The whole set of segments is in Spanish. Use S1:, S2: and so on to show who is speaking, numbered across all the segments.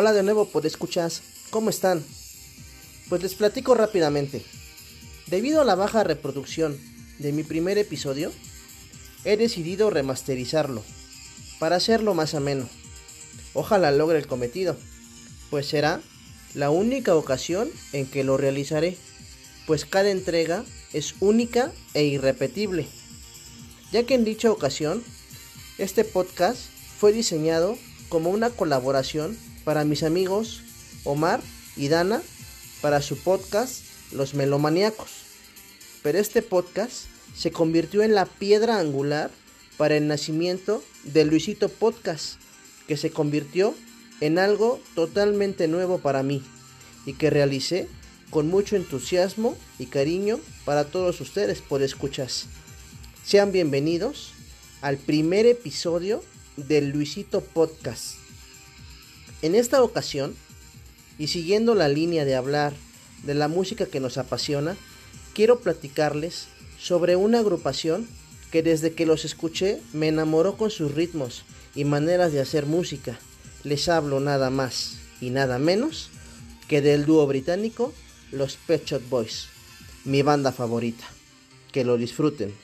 S1: Hola de nuevo, por escuchas. ¿Cómo están? Pues les platico rápidamente. Debido a la baja reproducción de mi primer episodio, he decidido remasterizarlo para hacerlo más ameno. Ojalá logre el cometido, pues será la única ocasión en que lo realizaré, pues cada entrega es única e irrepetible, ya que en dicha ocasión este podcast fue diseñado como una colaboración para mis amigos Omar y Dana para su podcast Los Melomaníacos. Pero este podcast se convirtió en la piedra angular para el nacimiento de Luisito Podcast, que se convirtió en algo totalmente nuevo para mí y que realicé con mucho entusiasmo y cariño para todos ustedes por escuchas. Sean bienvenidos al primer episodio del Luisito Podcast. En esta ocasión, y siguiendo la línea de hablar de la música que nos apasiona, quiero platicarles sobre una agrupación que desde que los escuché me enamoró con sus ritmos y maneras de hacer música. Les hablo nada más y nada menos que del dúo británico Los Pet Shop Boys, mi banda favorita. Que lo disfruten.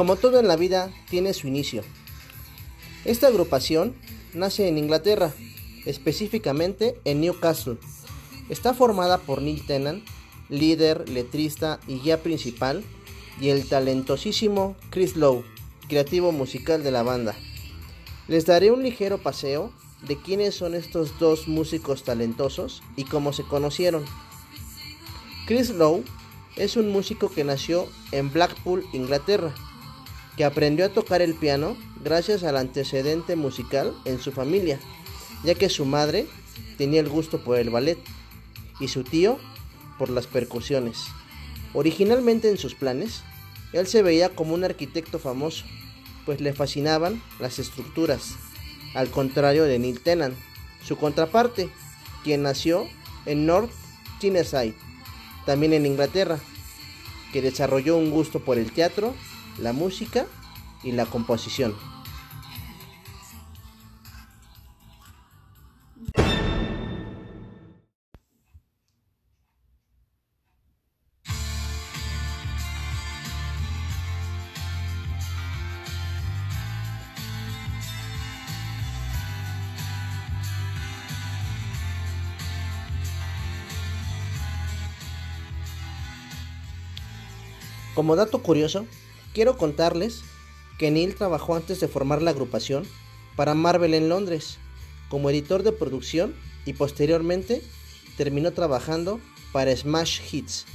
S1: Como todo en la vida, tiene su inicio. Esta agrupación nace en Inglaterra, específicamente en Newcastle. Está formada por Neil Tennant, líder, letrista y guía principal, y el talentosísimo Chris Lowe, creativo musical de la banda. Les daré un ligero paseo de quiénes son estos dos músicos talentosos y cómo se conocieron. Chris Lowe es un músico que nació en Blackpool, Inglaterra que aprendió a tocar el piano gracias al antecedente musical en su familia, ya que su madre tenía el gusto por el ballet y su tío por las percusiones. Originalmente en sus planes, él se veía como un arquitecto famoso, pues le fascinaban las estructuras, al contrario de Neil Tennant, su contraparte, quien nació en North Tyneside, también en Inglaterra, que desarrolló un gusto por el teatro la música y la composición. Como dato curioso, quiero contarles que Neil trabajó antes de formar la agrupación para Marvel en Londres como editor de producción y posteriormente terminó trabajando para Smash Hits,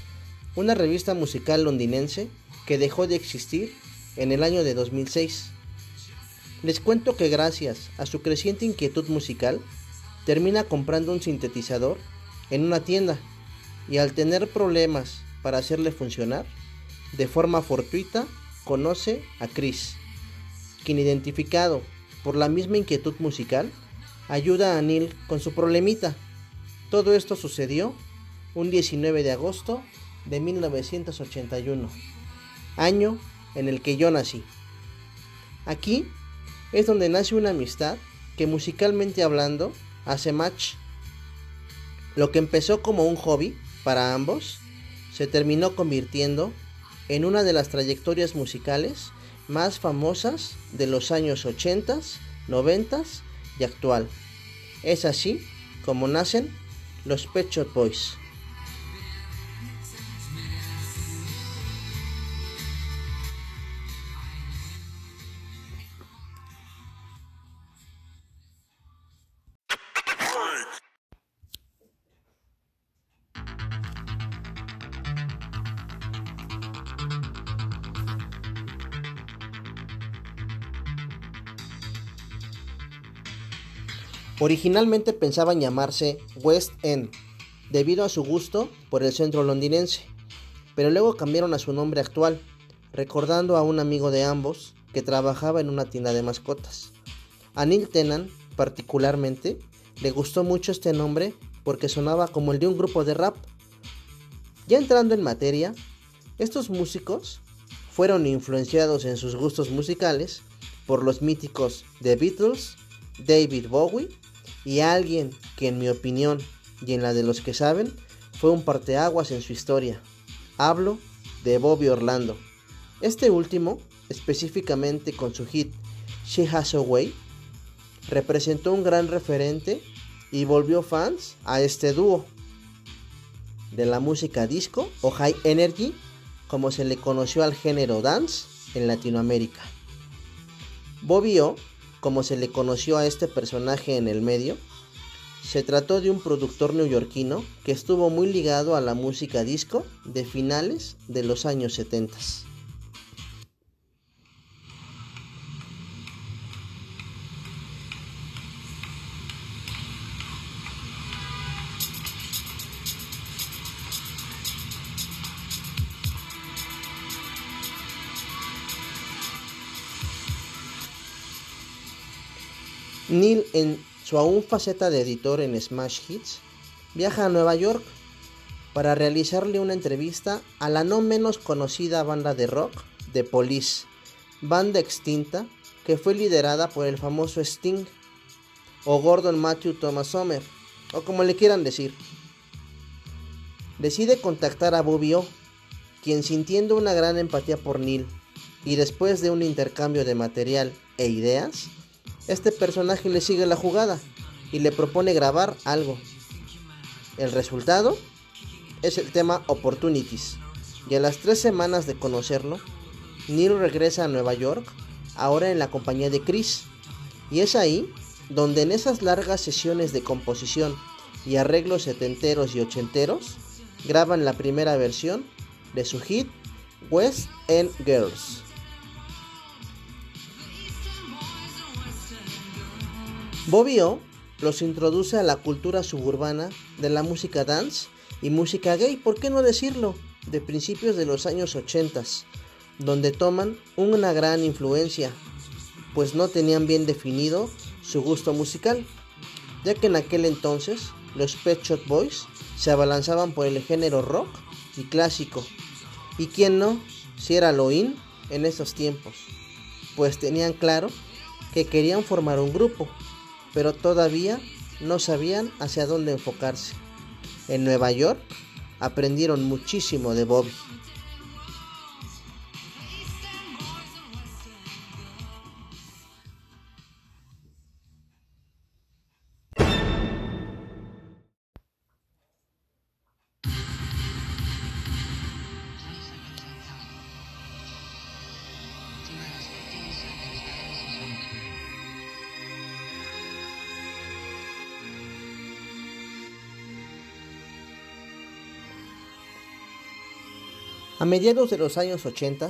S1: una revista musical londinense que dejó de existir en el año de 2006. Les cuento que gracias a su creciente inquietud musical, termina comprando un sintetizador en una tienda y al tener problemas para hacerle funcionar, de forma fortuita conoce a Chris, quien identificado por la misma inquietud musical, ayuda a Neil con su problemita. Todo esto sucedió un 19 de agosto de 1981, año en el que yo nací. Aquí es donde nace una amistad que musicalmente hablando hace match. Lo que empezó como un hobby para ambos se terminó convirtiendo en una de las trayectorias musicales más famosas de los años 80, 90 y actual. Es así como nacen los Pet Shop Boys. Originalmente pensaban llamarse West End, debido a su gusto por el centro londinense, pero luego cambiaron a su nombre actual, recordando a un amigo de ambos que trabajaba en una tienda de mascotas. A Neil Tennant, particularmente, le gustó mucho este nombre porque sonaba como el de un grupo de rap. Ya entrando en materia, estos músicos fueron influenciados en sus gustos musicales por los míticos The Beatles, David Bowie y alguien que en mi opinión y en la de los que saben fue un parteaguas en su historia. Hablo de Bobby Orlando. Este último, específicamente con su hit She Has a Way, representó un gran referente y volvió fans a este dúo de la música disco o high energy como se le conoció al género dance en Latinoamérica. Bobby O, como se le conoció a este personaje en el medio, se trató de un productor neoyorquino que estuvo muy ligado a la música disco de finales de los años 70. Neil, en su aún faceta de editor en Smash Hits, viaja a Nueva York para realizarle una entrevista a la no menos conocida banda de rock The Police, banda extinta que fue liderada por el famoso Sting o Gordon Matthew Thomas Sommer, o como le quieran decir. Decide contactar a Bobby O, quien sintiendo una gran empatía por Neil y después de un intercambio de material e ideas, este personaje le sigue la jugada y le propone grabar algo. El resultado es el tema Opportunities. Y a las tres semanas de conocerlo, Neil regresa a Nueva York, ahora en la compañía de Chris. Y es ahí donde en esas largas sesiones de composición y arreglos setenteros y ochenteros, graban la primera versión de su hit West End Girls. Bobby O los introduce a la cultura suburbana de la música dance y música gay, ¿por qué no decirlo? De principios de los años 80, donde toman una gran influencia, pues no tenían bien definido su gusto musical, ya que en aquel entonces los Pet Shop Boys se abalanzaban por el género rock y clásico, y quién no, si era lo en esos tiempos, pues tenían claro que querían formar un grupo pero todavía no sabían hacia dónde enfocarse. En Nueva York aprendieron muchísimo de Bobby. A mediados de los años 80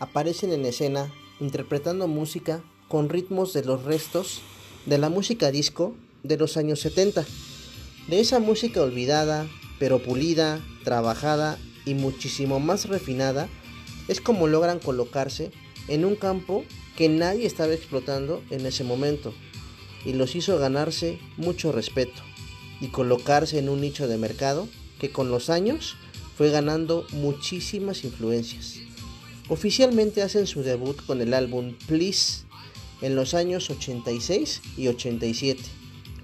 S1: aparecen en escena interpretando música con ritmos de los restos de la música disco de los años 70. De esa música olvidada, pero pulida, trabajada y muchísimo más refinada, es como logran colocarse en un campo que nadie estaba explotando en ese momento y los hizo ganarse mucho respeto y colocarse en un nicho de mercado que con los años fue ganando muchísimas influencias. Oficialmente hacen su debut con el álbum Please en los años 86 y 87,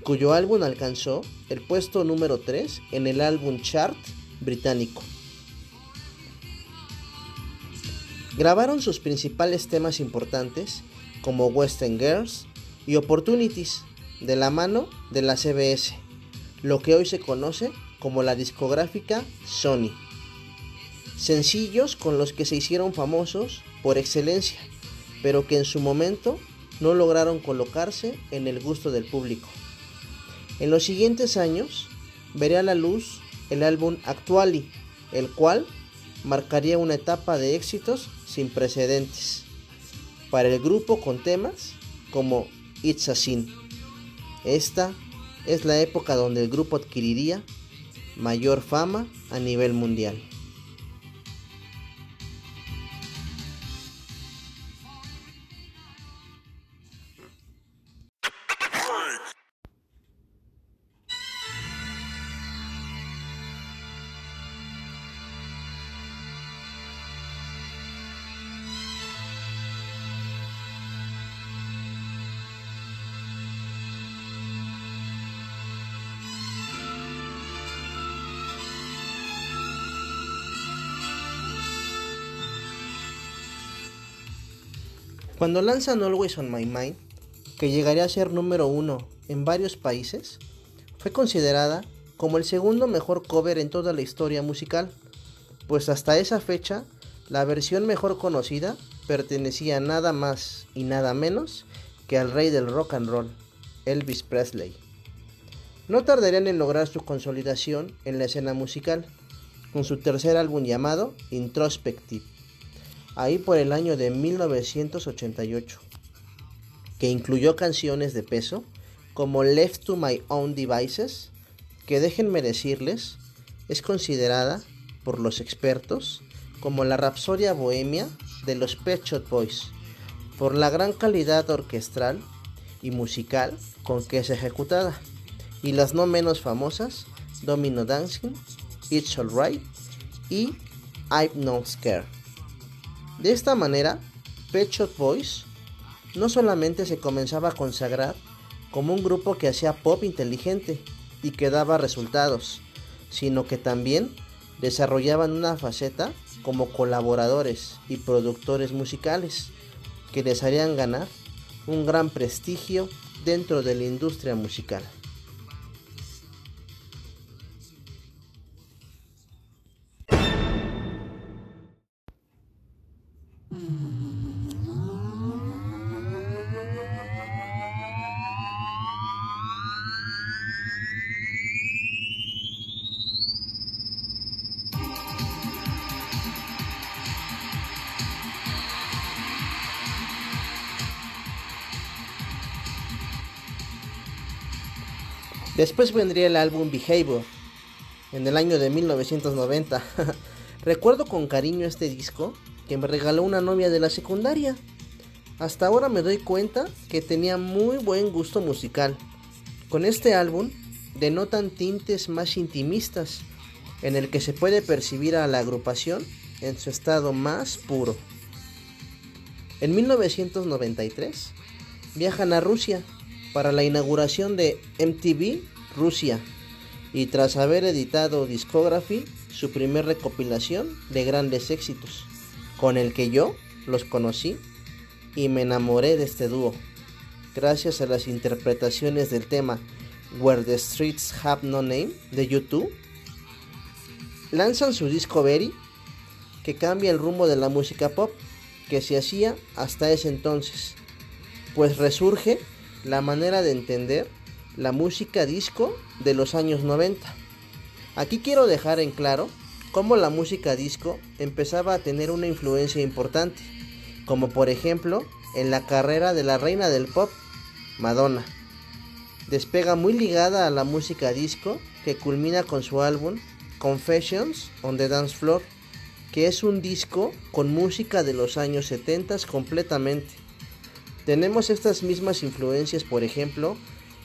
S1: cuyo álbum alcanzó el puesto número 3 en el álbum chart británico. Grabaron sus principales temas importantes como Western Girls y Opportunities de la mano de la CBS, lo que hoy se conoce como la discográfica Sony. Sencillos con los que se hicieron famosos por excelencia, pero que en su momento no lograron colocarse en el gusto del público. En los siguientes años vería a la luz el álbum Actuali, el cual marcaría una etapa de éxitos sin precedentes para el grupo con temas como It's a Sin. Esta es la época donde el grupo adquiriría mayor fama a nivel mundial. Cuando lanzan Always on My Mind, que llegaría a ser número uno en varios países, fue considerada como el segundo mejor cover en toda la historia musical, pues hasta esa fecha la versión mejor conocida pertenecía nada más y nada menos que al rey del rock and roll, Elvis Presley. No tardarían en lograr su consolidación en la escena musical, con su tercer álbum llamado Introspective ahí por el año de 1988, que incluyó canciones de peso como Left to My Own Devices, que déjenme decirles, es considerada por los expertos como la rapsodia bohemia de los Pet Shop Boys, por la gran calidad orquestral y musical con que es ejecutada, y las no menos famosas Domino Dancing, It's Alright y I'm Not Scared. De esta manera, Pet Shop Boys no solamente se comenzaba a consagrar como un grupo que hacía pop inteligente y que daba resultados, sino que también desarrollaban una faceta como colaboradores y productores musicales que les harían ganar un gran prestigio dentro de la industria musical. Después vendría el álbum Behavior en el año de 1990. Recuerdo con cariño este disco que me regaló una novia de la secundaria. Hasta ahora me doy cuenta que tenía muy buen gusto musical. Con este álbum denotan tintes más intimistas, en el que se puede percibir a la agrupación en su estado más puro. En 1993 viajan a Rusia para la inauguración de MTV Rusia y tras haber editado Discography, su primer recopilación de grandes éxitos, con el que yo los conocí y me enamoré de este dúo, gracias a las interpretaciones del tema Where the Streets Have No Name de YouTube. Lanzan su disco Berry, que cambia el rumbo de la música pop que se hacía hasta ese entonces, pues resurge la manera de entender la música disco de los años 90. Aquí quiero dejar en claro cómo la música disco empezaba a tener una influencia importante, como por ejemplo en la carrera de la reina del pop, Madonna. Despega muy ligada a la música disco que culmina con su álbum Confessions on the Dance Floor, que es un disco con música de los años 70 completamente tenemos estas mismas influencias, por ejemplo,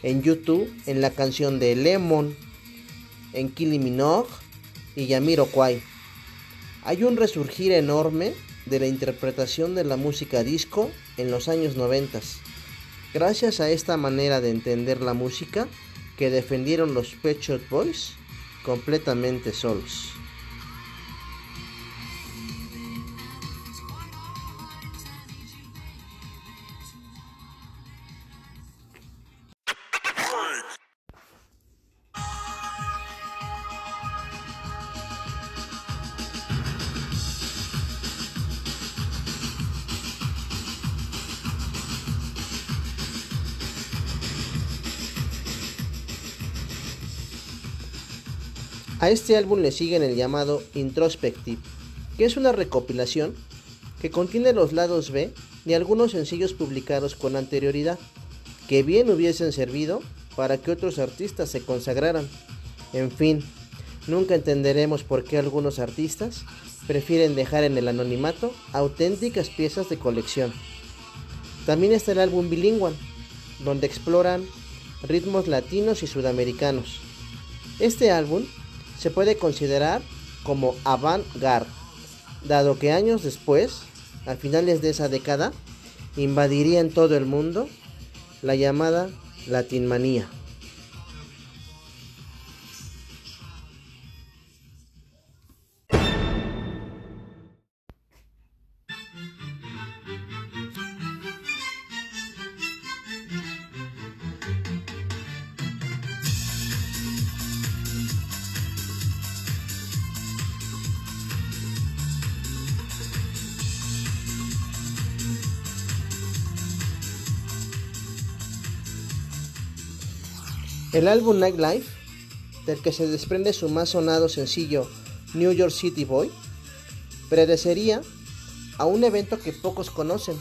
S1: en YouTube, en la canción de Lemon, en Kylie y Yamiroquai. Hay un resurgir enorme de la interpretación de la música disco en los años 90. Gracias a esta manera de entender la música que defendieron los Pet Shop Boys completamente solos. A este álbum le siguen el llamado Introspective, que es una recopilación que contiene los lados B de algunos sencillos publicados con anterioridad, que bien hubiesen servido para que otros artistas se consagraran. En fin, nunca entenderemos por qué algunos artistas prefieren dejar en el anonimato auténticas piezas de colección. También está el álbum Bilingual, donde exploran ritmos latinos y sudamericanos. Este álbum se puede considerar como avant-garde, dado que años después, a finales de esa década, invadiría en todo el mundo la llamada Latinmanía. El álbum Nightlife, del que se desprende su más sonado sencillo New York City Boy, predecería a un evento que pocos conocen,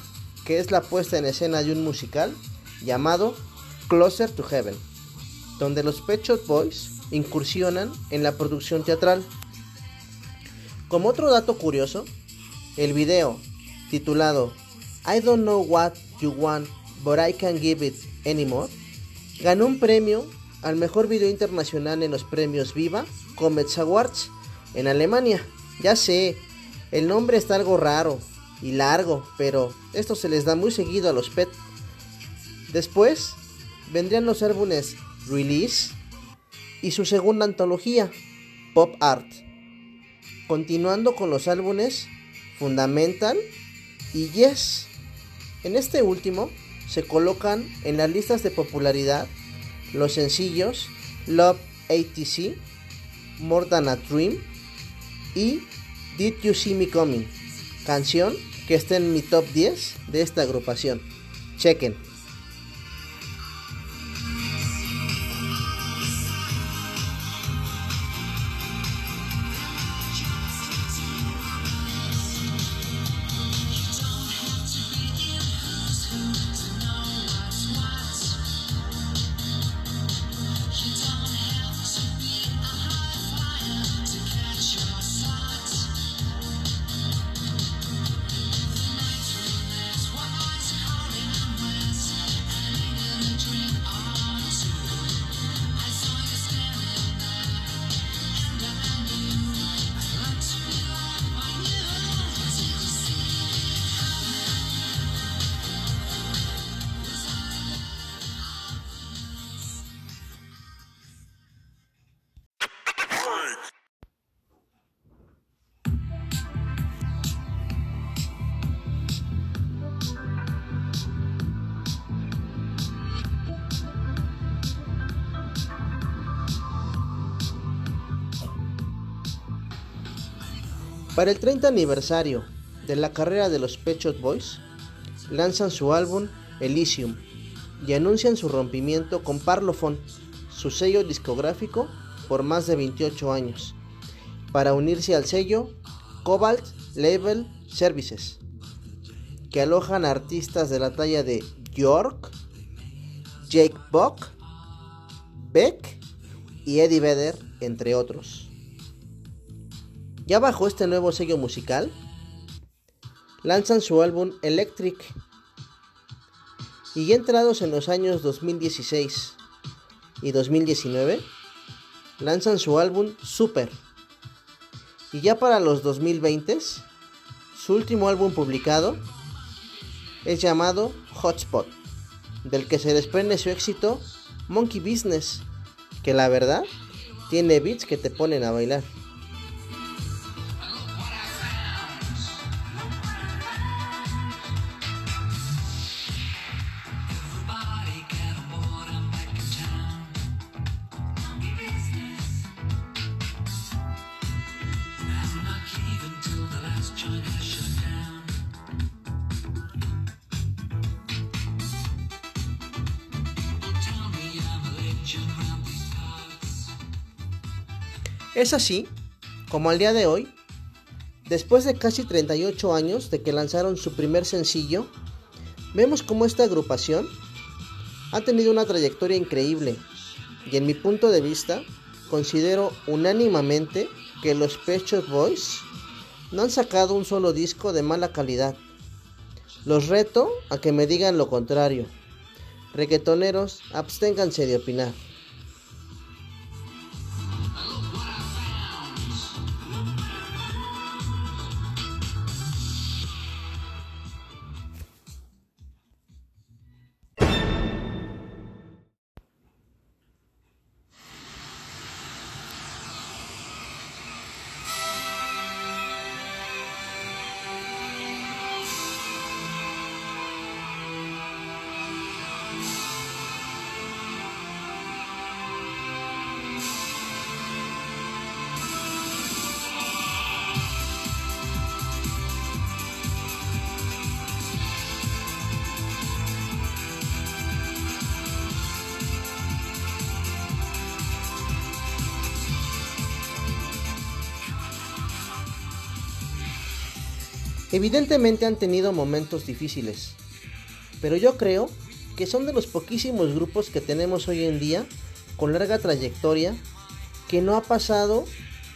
S1: que es la puesta en escena de un musical llamado Closer to Heaven, donde los Pet Shop Boys incursionan en la producción teatral. Como otro dato curioso, el video titulado I don't know what you want, but I can give it anymore ganó un premio al mejor video internacional en los premios Viva Comets Awards en Alemania. Ya sé, el nombre está algo raro y largo, pero esto se les da muy seguido a los PET. Después vendrían los álbumes Release y su segunda antología, Pop Art. Continuando con los álbumes Fundamental y Yes. En este último se colocan en las listas de popularidad los sencillos Love ATC, More Than a Dream y Did You See Me Coming, canción que está en mi top 10 de esta agrupación. Chequen. Para el 30 aniversario de la carrera de los Pet Boys, lanzan su álbum Elysium y anuncian su rompimiento con Parlophone, su sello discográfico por más de 28 años, para unirse al sello Cobalt Label Services, que alojan artistas de la talla de York, Jake Buck, Beck y Eddie Vedder, entre otros. Ya bajo este nuevo sello musical, lanzan su álbum Electric y ya entrados en los años 2016 y 2019, lanzan su álbum Super. Y ya para los 2020, su último álbum publicado es llamado Hotspot, del que se desprende su éxito Monkey Business, que la verdad tiene beats que te ponen a bailar. Es así como al día de hoy, después de casi 38 años de que lanzaron su primer sencillo, vemos como esta agrupación han tenido una trayectoria increíble y en mi punto de vista considero unánimamente que los Pechos Boys no han sacado un solo disco de mala calidad. Los reto a que me digan lo contrario. Reguetoneros, absténganse de opinar. Evidentemente han tenido momentos difíciles, pero yo creo que son de los poquísimos grupos que tenemos hoy en día con larga trayectoria que no ha pasado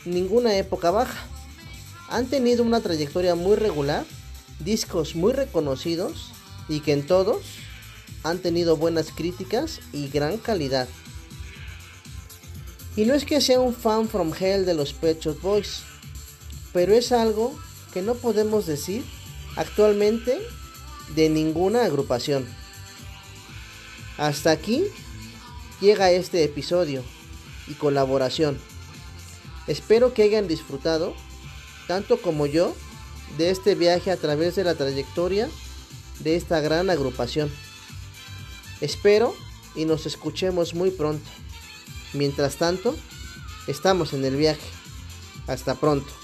S1: ninguna época baja. Han tenido una trayectoria muy regular, discos muy reconocidos y que en todos han tenido buenas críticas y gran calidad. Y no es que sea un fan from hell de los Pet Shop Boys, pero es algo que no podemos decir actualmente de ninguna agrupación. Hasta aquí llega este episodio y colaboración. Espero que hayan disfrutado, tanto como yo, de este viaje a través de la trayectoria de esta gran agrupación. Espero y nos escuchemos muy pronto. Mientras tanto, estamos en el viaje. Hasta pronto.